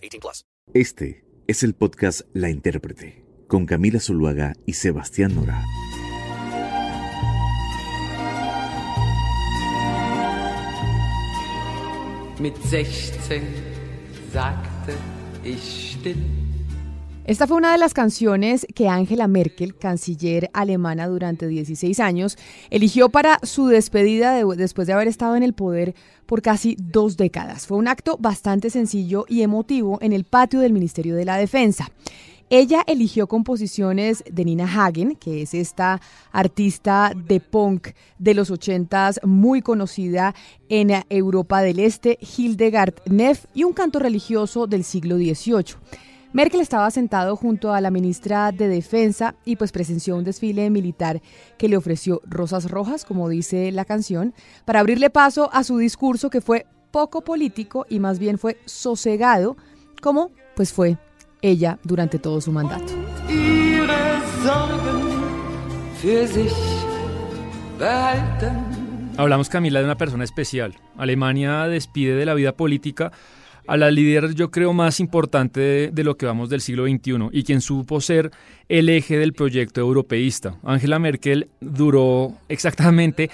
18 plus. Este es el podcast La Intérprete con Camila Zuluaga y Sebastián Nora. Mit 16 sagte ich still Esta fue una de las canciones que Angela Merkel, canciller alemana durante 16 años, eligió para su despedida después de haber estado en el poder por casi dos décadas. Fue un acto bastante sencillo y emotivo en el patio del Ministerio de la Defensa. Ella eligió composiciones de Nina Hagen, que es esta artista de punk de los ochentas muy conocida en Europa del Este, Hildegard Neff, y un canto religioso del siglo XVIII. Merkel estaba sentado junto a la ministra de Defensa y pues presenció un desfile militar que le ofreció rosas rojas, como dice la canción, para abrirle paso a su discurso que fue poco político y más bien fue sosegado, como pues fue ella durante todo su mandato. Hablamos, Camila, de una persona especial. Alemania despide de la vida política a la líder yo creo más importante de, lo que vamos del siglo XXI y quien supo ser el eje del proyecto europeísta. Angela Merkel duró exactamente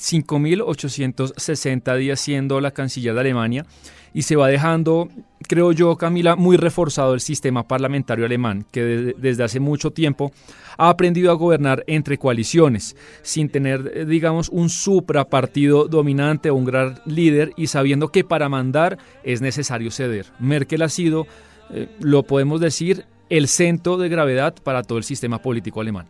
5.860 días siendo la canciller de Alemania y se va dejando, creo yo, Camila, muy reforzado el sistema parlamentario alemán, que desde hace mucho tiempo ha aprendido a gobernar entre coaliciones, sin tener, eh, digamos, un suprapartido dominante o un gran líder y sabiendo que para mandar es necesario ceder. Merkel ha sido, eh, lo podemos decir, el centro de gravedad para todo el sistema político alemán.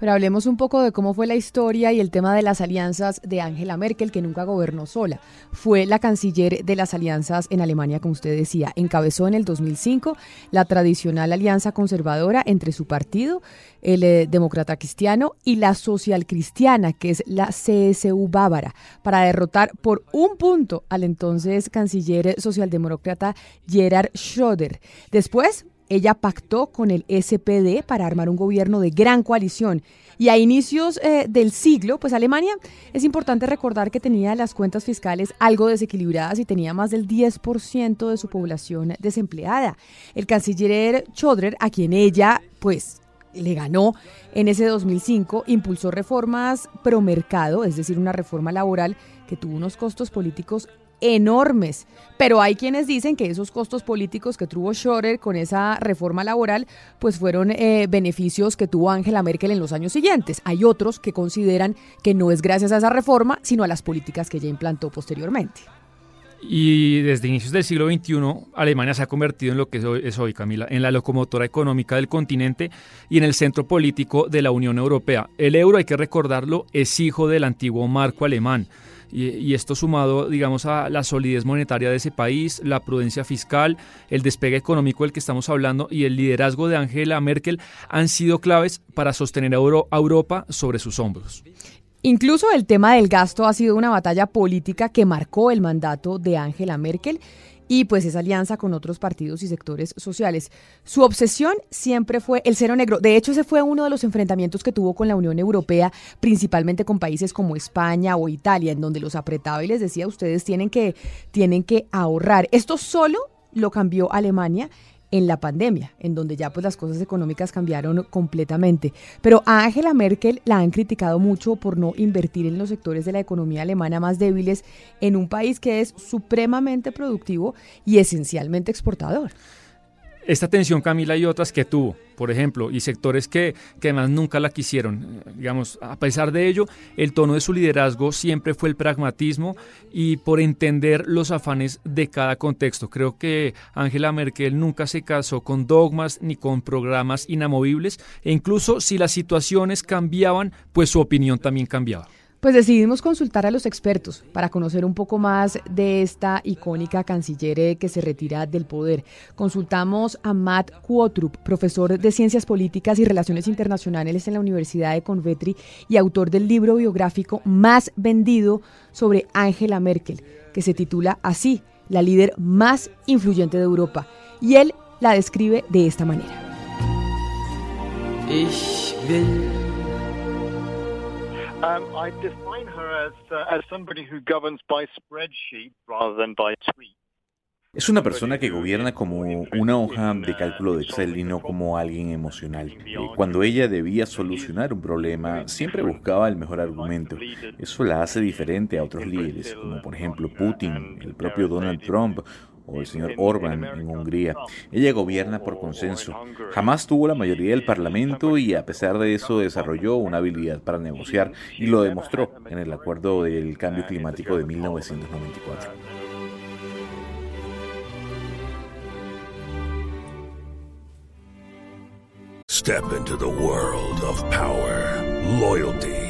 Pero hablemos un poco de cómo fue la historia y el tema de las alianzas de Angela Merkel, que nunca gobernó sola. Fue la canciller de las alianzas en Alemania, como usted decía. Encabezó en el 2005 la tradicional alianza conservadora entre su partido, el eh, demócrata cristiano, y la social cristiana, que es la CSU bávara, para derrotar por un punto al entonces canciller socialdemócrata Gerhard Schröder. Después, ella pactó con el SPD para armar un gobierno de gran coalición. Y a inicios eh, del siglo, pues Alemania, es importante recordar que tenía las cuentas fiscales algo desequilibradas y tenía más del 10% de su población desempleada. El canciller Chodrer, a quien ella, pues, le ganó en ese 2005, impulsó reformas pro mercado, es decir, una reforma laboral que tuvo unos costos políticos enormes. Pero hay quienes dicen que esos costos políticos que tuvo Schroeder con esa reforma laboral, pues fueron eh, beneficios que tuvo Angela Merkel en los años siguientes. Hay otros que consideran que no es gracias a esa reforma, sino a las políticas que ella implantó posteriormente. Y desde inicios del siglo XXI, Alemania se ha convertido en lo que es hoy, Camila, en la locomotora económica del continente y en el centro político de la Unión Europea. El euro, hay que recordarlo, es hijo del antiguo marco alemán y, esto sumado, digamos, a la solidez monetaria de ese país, la prudencia fiscal, el despegue económico del que estamos hablando y el liderazgo de Angela Merkel han sido claves para sostener a Europa sobre sus hombros. Incluso el tema del gasto ha sido una batalla política que marcó el mandato de Angela Merkel y pues esa alianza con otros partidos y sectores sociales. Su obsesión siempre fue el cero negro. De hecho, ese fue uno de los enfrentamientos que tuvo con la Unión Europea, principalmente con países como España o Italia, en donde los apretaba y les decía, ustedes tienen que, tienen que ahorrar. Esto solo lo cambió Alemania en la pandemia, en donde ya pues las cosas económicas cambiaron completamente. Pero a Angela Merkel la han criticado mucho por no invertir en los sectores de la economía alemana más débiles en un país que es supremamente productivo y esencialmente exportador esta tensión, Camila, y otras que tuvo, por ejemplo, y sectores que, que, además nunca la quisieron. Digamos, a pesar de ello, el tono de su liderazgo siempre fue el pragmatismo y por entender los afanes de cada contexto. Creo que Angela Merkel nunca se casó con dogmas ni con programas inamovibles, e incluso si las situaciones cambiaban, pues su opinión también cambiaba. Pues decidimos consultar a los expertos para conocer un poco más de esta icónica canciller que se retira del poder. Consultamos a Matt Kuotrup, profesor de Ciencias Políticas y Relaciones Internacionales en la Universidad de Convetri y autor del libro biográfico más vendido sobre Angela Merkel, que se titula así, la líder más influyente de Europa. Y él la describe de esta manera. Um, I define her as, uh, as somebody who governs by spreadsheet rather than by tweet. Es una persona que gobierna como una hoja de cálculo de Excel y no como alguien emocional. Eh, cuando ella debía solucionar un problema, siempre buscaba el mejor argumento. Eso la hace diferente a otros líderes, como por ejemplo Putin, el propio Donald Trump o el señor Orban en Hungría. Ella gobierna por consenso. Jamás tuvo la mayoría del Parlamento y a pesar de eso desarrolló una habilidad para negociar y lo demostró en el Acuerdo del Cambio Climático de 1994. Step into the world of power, loyalty,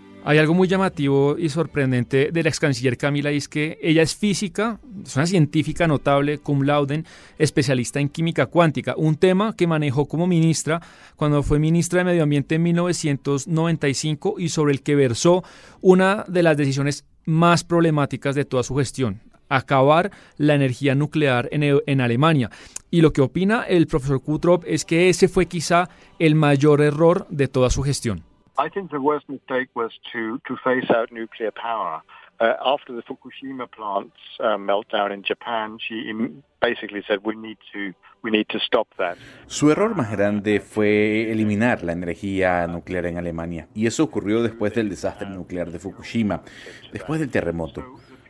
Hay algo muy llamativo y sorprendente de la ex canciller Camila y es que ella es física, es una científica notable, cum laude, especialista en química cuántica, un tema que manejó como ministra cuando fue ministra de Medio Ambiente en 1995 y sobre el que versó una de las decisiones más problemáticas de toda su gestión, acabar la energía nuclear en, en, Alemania. Y lo que opina el profesor Kutrop es que ese fue quizá el mayor error de toda su gestión. I think the worst mistake was to, to phase out nuclear power. Uh, after the Fukushima plant's uh, meltdown in Japan, she basically said we need to we need to stop that. Su error más grande fue eliminar la energía nuclear en Alemania, y eso ocurrió después del desastre nuclear de Fukushima, después del terremoto.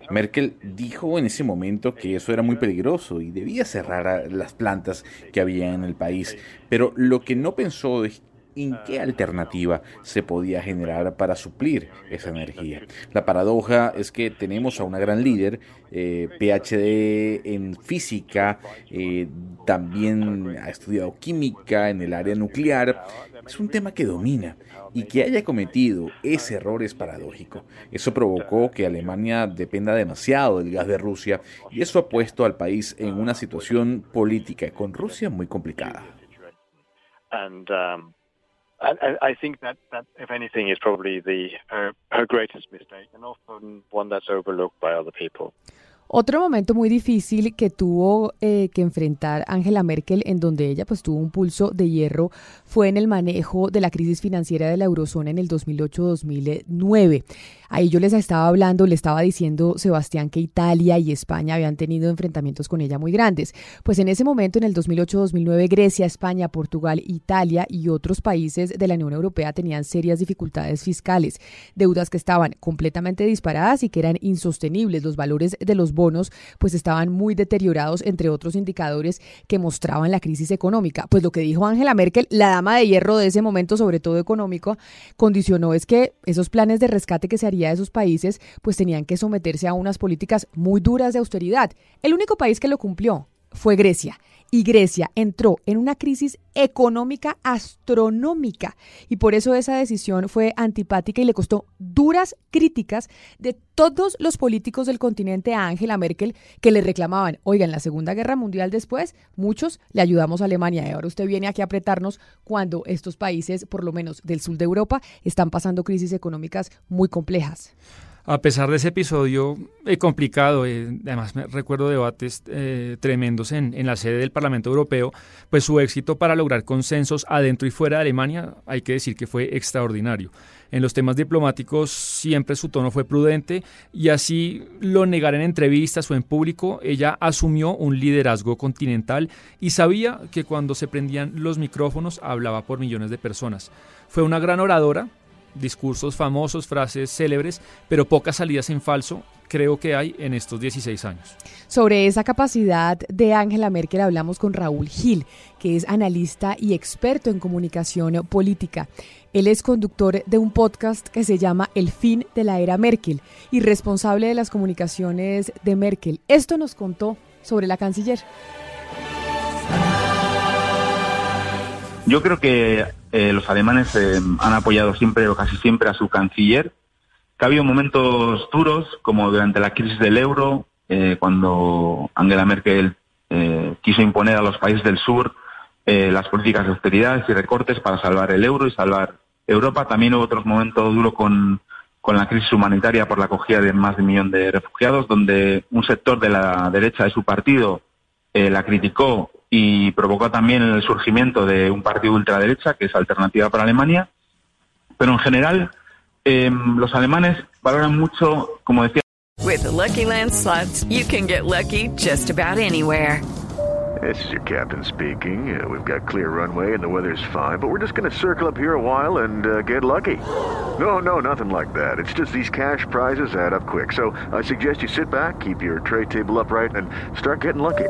Merkel dijo en ese momento que eso era muy peligroso y debía cerrar las plantas que había en el país, pero lo que no pensó es en qué alternativa se podía generar para suplir esa energía. La paradoja es que tenemos a una gran líder, eh, PhD en física, eh, también ha estudiado química en el área nuclear. Es un tema que domina y que haya cometido ese error es paradójico. Eso provocó que Alemania dependa demasiado del gas de Rusia y eso ha puesto al país en una situación política con Rusia muy complicada. And, um... I, I think that, that, if anything, is probably the her, her greatest mistake, and often one that's overlooked by other people. Otro momento muy difícil que tuvo eh, que enfrentar Angela Merkel, en donde ella pues tuvo un pulso de hierro, fue en el manejo de la crisis financiera de la eurozona en el 2008-2009. Ahí yo les estaba hablando, le estaba diciendo Sebastián que Italia y España habían tenido enfrentamientos con ella muy grandes. Pues en ese momento, en el 2008-2009, Grecia, España, Portugal, Italia y otros países de la Unión Europea tenían serias dificultades fiscales, deudas que estaban completamente disparadas y que eran insostenibles. Los valores de los bonos pues estaban muy deteriorados, entre otros indicadores que mostraban la crisis económica. Pues lo que dijo Angela Merkel, la dama de hierro de ese momento, sobre todo económico, condicionó es que esos planes de rescate que se harían de esos países pues tenían que someterse a unas políticas muy duras de austeridad. El único país que lo cumplió fue Grecia. Y Grecia entró en una crisis económica astronómica. Y por eso esa decisión fue antipática y le costó duras críticas de todos los políticos del continente a Angela Merkel que le reclamaban, oiga, en la Segunda Guerra Mundial después, muchos le ayudamos a Alemania y ahora usted viene aquí a apretarnos cuando estos países, por lo menos del sur de Europa, están pasando crisis económicas muy complejas a pesar de ese episodio eh, complicado, eh, además me recuerdo debates eh, tremendos en, la sede del Parlamento Europeo, pues su éxito para lograr consensos adentro y fuera de Alemania, hay que decir que fue extraordinario. En los temas diplomáticos siempre su tono fue prudente y así lo negar en entrevistas o en público, ella asumió un liderazgo continental y sabía que cuando se prendían los micrófonos hablaba por millones de personas. Fue una gran oradora, discursos famosos, frases célebres, pero pocas salidas en falso creo que hay en estos 16 años. Sobre esa capacidad de Angela Merkel hablamos con Raúl Gil, que es analista y experto en comunicación política. Él es conductor de un podcast que se llama El fin de la era Merkel y responsable de las comunicaciones de Merkel. Esto nos contó sobre la canciller. Yo creo que eh, los alemanes eh, han apoyado siempre o casi siempre a su canciller ha habido momentos duros, como durante la crisis del euro, eh, cuando Angela Merkel quiso imponer a los países del sur las políticas de austeridad y recortes para salvar el euro y salvar Europa. También hubo otros momentos duros con, con la crisis humanitaria por la acogida de más de un millón de refugiados, donde un sector de la derecha de su partido la criticó y provocó también el surgimiento de un partido ultraderecha, que es Alternativa para Alemania. Pero en general, eh, los alemanes valoran mucho, como decía. With the Lucky Land slots, you can get lucky just about anywhere. This is your captain speaking. Uh, we've got clear runway and the weather's fine, but we're just going to circle up here a while and uh, get lucky. No, no, nothing like that. It's just these cash prizes add up quick. So I suggest you sit back, keep your tray table upright, and start getting lucky.